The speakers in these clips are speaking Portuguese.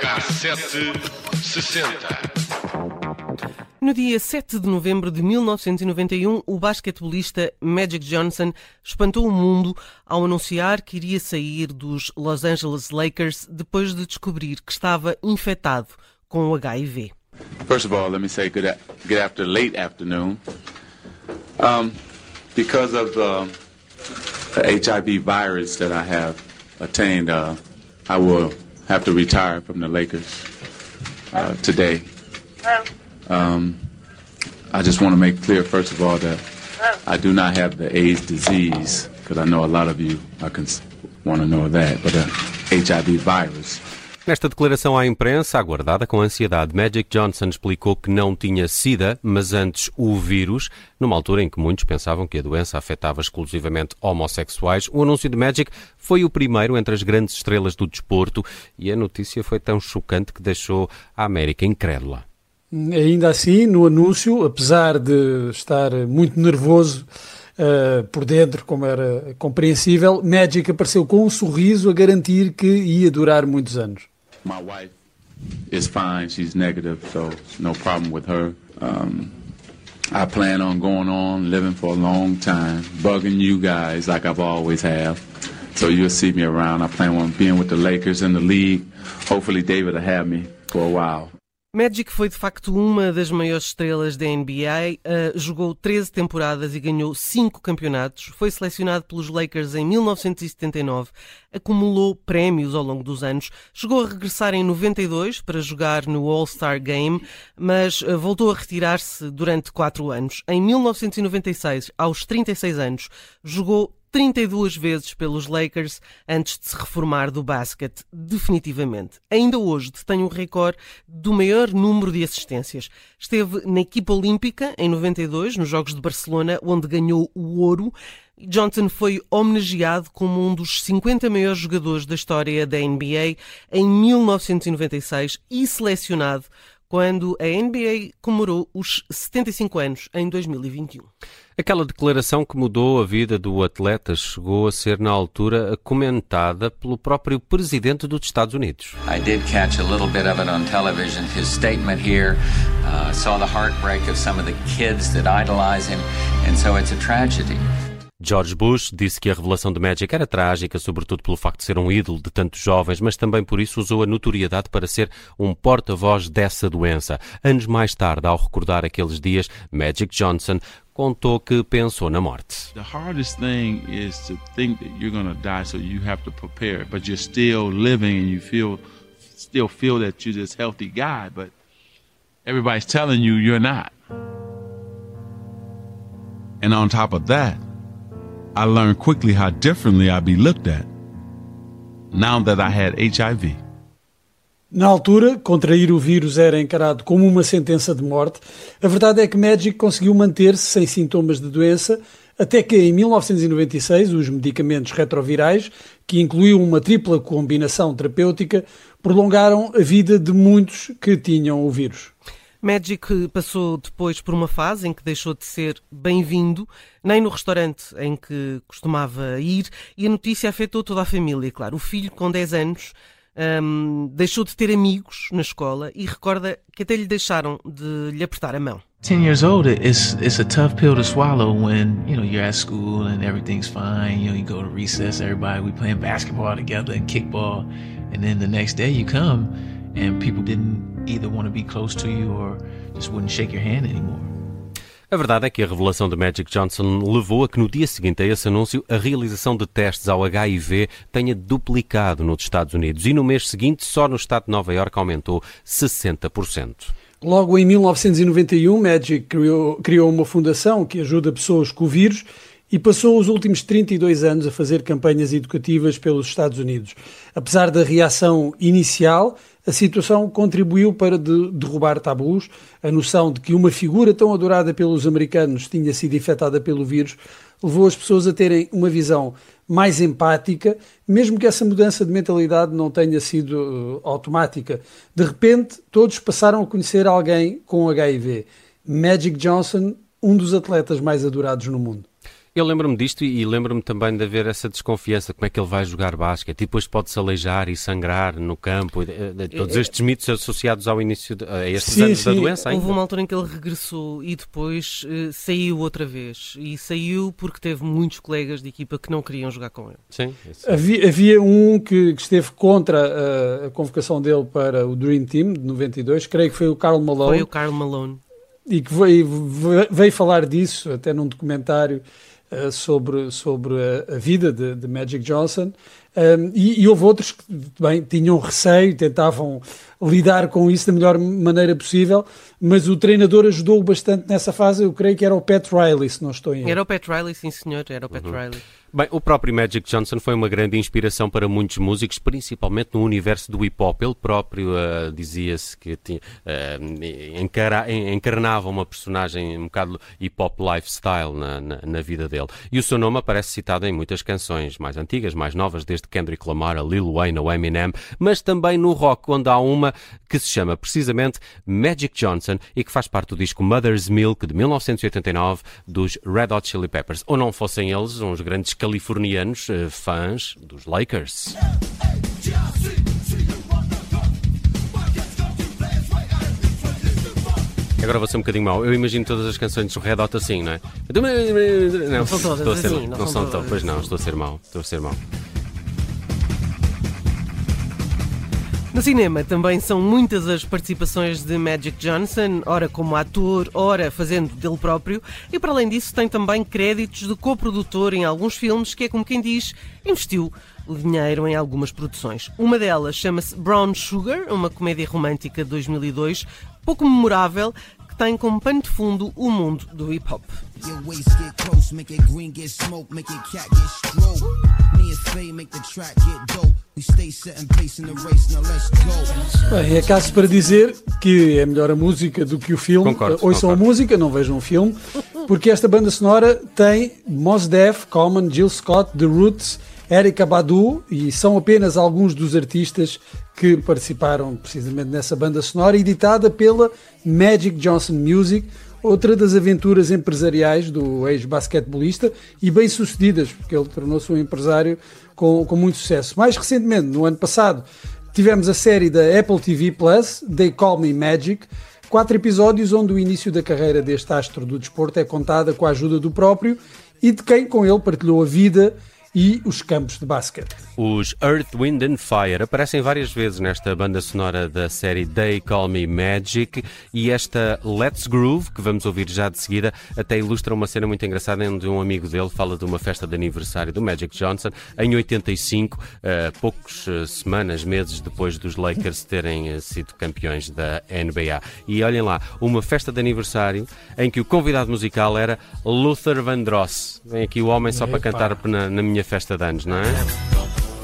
Cassete 60. No dia 7 de novembro de 1991, o basquetebolista Magic Johnson espantou o mundo ao anunciar que iria sair dos Los Angeles Lakers depois de descobrir que estava infectado com o HIV. First of all, let me say good, good after late afternoon. Um, because of the, the, HIV virus that I have attained, uh, I will have to retire from the Lakers uh, today. Um, I just want to make clear, first of all, that I do not have the AIDS disease, because I know a lot of you want to know that, but the HIV virus. Nesta declaração à imprensa, aguardada com ansiedade, Magic Johnson explicou que não tinha SIDA, mas antes o vírus, numa altura em que muitos pensavam que a doença afetava exclusivamente homossexuais. O anúncio de Magic foi o primeiro entre as grandes estrelas do desporto e a notícia foi tão chocante que deixou a América incrédula. Ainda assim, no anúncio, apesar de estar muito nervoso uh, por dentro, como era compreensível, Magic apareceu com um sorriso a garantir que ia durar muitos anos. My wife is fine. She's negative, so no problem with her. Um, I plan on going on, living for a long time, bugging you guys like I've always have. So you'll see me around. I plan on being with the Lakers in the league. Hopefully David will have me for a while. Magic foi de facto uma das maiores estrelas da NBA, uh, jogou 13 temporadas e ganhou 5 campeonatos, foi selecionado pelos Lakers em 1979, acumulou prémios ao longo dos anos, chegou a regressar em 92 para jogar no All-Star Game, mas uh, voltou a retirar-se durante 4 anos. Em 1996, aos 36 anos, jogou 32 vezes pelos Lakers antes de se reformar do basquete definitivamente. Ainda hoje detém o recorde do maior número de assistências. Esteve na equipa olímpica em 92, nos Jogos de Barcelona, onde ganhou o ouro. Johnson foi homenageado como um dos 50 maiores jogadores da história da NBA em 1996 e selecionado quando a NBA comemorou os 75 anos em 2021. Aquela declaração que mudou a vida do atleta chegou a ser, na altura, comentada pelo próprio presidente dos Estados Unidos. I did catch a little bit of it on television. His statement here uh, saw the heartbreak of some of the kids that idolize him, and so it's a tragedy. George Bush disse que a revelação de Magic era trágica, sobretudo pelo facto de ser um ídolo de tantos jovens, mas também por isso usou a notoriedade para ser um porta-voz dessa doença. Anos mais tarde, ao recordar aqueles dias, Magic Johnson contou que pensou na morte. The hardest thing is to think that you're going to die, so you have to prepare, but you're still living and you feel still feel that you're this healthy guy, but everybody's telling you you're not. And on top of that, I learned quickly how differently I'd be looked at now that I had HIV. Na altura, contrair o vírus era encarado como uma sentença de morte. A verdade é que Magic conseguiu manter-se sem sintomas de doença, até que em 1996 os medicamentos retrovirais, que incluíam uma tripla combinação terapêutica, prolongaram a vida de muitos que tinham o vírus. Magic passou depois por uma fase em que deixou de ser bem-vindo, nem no restaurante em que costumava ir, e a notícia afetou toda a família, claro. O filho, com 10 anos, um, deixou de ter amigos na escola e recorda que até lhe deixaram de lhe apertar a mão. 10 years old, it's it's a tough pill to swallow when you know you're at school and everything's fine. You know, you go to recess, everybody we playing basketball together and kickball, and then the next day you come and people didn't either want to be close to you or just wouldn't shake your hand anymore. A verdade é que a revelação de Magic Johnson levou a que no dia seguinte a esse anúncio a realização de testes ao HIV tenha duplicado nos Estados Unidos e no mês seguinte só no estado de Nova Iorque aumentou 60%. Logo em 1991, Magic criou, criou uma fundação que ajuda pessoas com o vírus e passou os últimos 32 anos a fazer campanhas educativas pelos Estados Unidos. Apesar da reação inicial, a situação contribuiu para de, derrubar tabus. A noção de que uma figura tão adorada pelos americanos tinha sido infectada pelo vírus levou as pessoas a terem uma visão mais empática, mesmo que essa mudança de mentalidade não tenha sido uh, automática. De repente, todos passaram a conhecer alguém com HIV. Magic Johnson um dos atletas mais adorados no mundo. Eu lembro-me disto e lembro-me também de haver essa desconfiança, como é que ele vai jogar basquete, e depois pode-se aleijar e sangrar no campo, todos estes mitos associados ao início, de, a estes sim, anos sim. da doença ainda. Houve uma altura em que ele regressou e depois uh, saiu outra vez, e saiu porque teve muitos colegas de equipa que não queriam jogar com ele. Sim. Havia, havia, um que, que esteve contra a, a, convocação dele para o Dream Team de 92, creio que foi o Carl Malone. Foi o Carl Malone. E que veio, veio falar disso até num documentário eh, sobre, sobre a, a vida de, de, Magic Johnson. Um, e, e, houve outros que bem, tinham receio, tentavam lidar com isso da melhor maneira possível, mas o treinador ajudou bastante nessa fase. Eu creio que era o Pat Riley, se não estou em Era o Pat Riley, sim senhor, era o Pat uhum. Riley. Bem, o próprio Magic Johnson foi uma grande inspiração para muitos músicos, principalmente no universo do hip hop. Ele próprio uh, dizia-se que tinha, uh, encara, encarnava uma personagem um bocado hip hop lifestyle na, na, na, vida dele. E o seu nome aparece citado em muitas canções mais antigas, mais novas, desde Kendrick Lamar a Lil Wayne ou Eminem, mas também no rock, onde há uma que se chama precisamente Magic Johnson e que faz parte do disco Mother's Milk de 1989 dos Red Hot Chili Peppers. Ou não fossem eles uns grandes californianos uh, fãs dos Lakers. Agora vou ser um bocadinho mau. Eu imagino todas as canções do Red Hot assim, não é? Não, não são todas estou a ser, assim. Não, não são todas. Pois não, estou a ser mau. Estou a ser mau. No cinema também são muitas as participações de Magic Johnson, ora como ator, ora fazendo dele próprio, e para além disso tem também créditos de coprodutor em alguns filmes, que é como quem diz, investiu o dinheiro em algumas produções. Uma delas chama-se Brown Sugar, uma comédia romântica de 2002, pouco memorável, tem como pano de fundo o mundo do hip hop. Bem, é caso para dizer que é melhor a música do que o filme. Concordo, Ouçam concordo. a música, não vejam o filme, porque esta banda sonora tem Mos Def, Common, Jill Scott, The Roots, Erika Badu e são apenas alguns dos artistas que participaram precisamente nessa banda sonora, editada pela Magic Johnson Music, outra das aventuras empresariais do ex-basquetebolista e bem-sucedidas, porque ele tornou-se um empresário com, com muito sucesso. Mais recentemente, no ano passado, tivemos a série da Apple TV Plus, They Call Me Magic, quatro episódios onde o início da carreira deste astro do desporto é contada com a ajuda do próprio e de quem com ele partilhou a vida e os campos de basquete. Os Earth, Wind and Fire aparecem várias vezes nesta banda sonora da série They Call Me Magic e esta Let's Groove, que vamos ouvir já de seguida, até ilustra uma cena muito engraçada onde um amigo dele fala de uma festa de aniversário do Magic Johnson em 85, uh, eh, poucas semanas, meses depois dos Lakers terem uh, sido campeões da NBA. E olhem lá, uma festa de aniversário em que o convidado musical era Luther Vandross. Vem aqui o homem só Epa. para cantar na, na minha festa de anos, não é?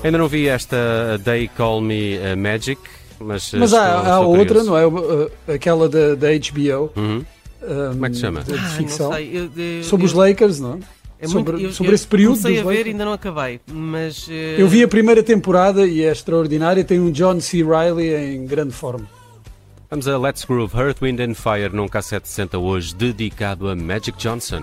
Ainda não vi esta They Call Me uh, Magic, mas. Mas há, há outra, não é? Uh, aquela da, da HBO. Uhum. Um, Como é que se chama? De ah, ficção. Eu, eu, sobre os Lakers, não é? é sobre, muito, sobre esse período. Comecei a ver e ainda não acabei, mas. Uh... Eu vi a primeira temporada e é extraordinária. Tem um John C. Riley em grande forma. Vamos a Let's Groove Earth, Wind and Fire num K760 hoje dedicado a Magic Johnson.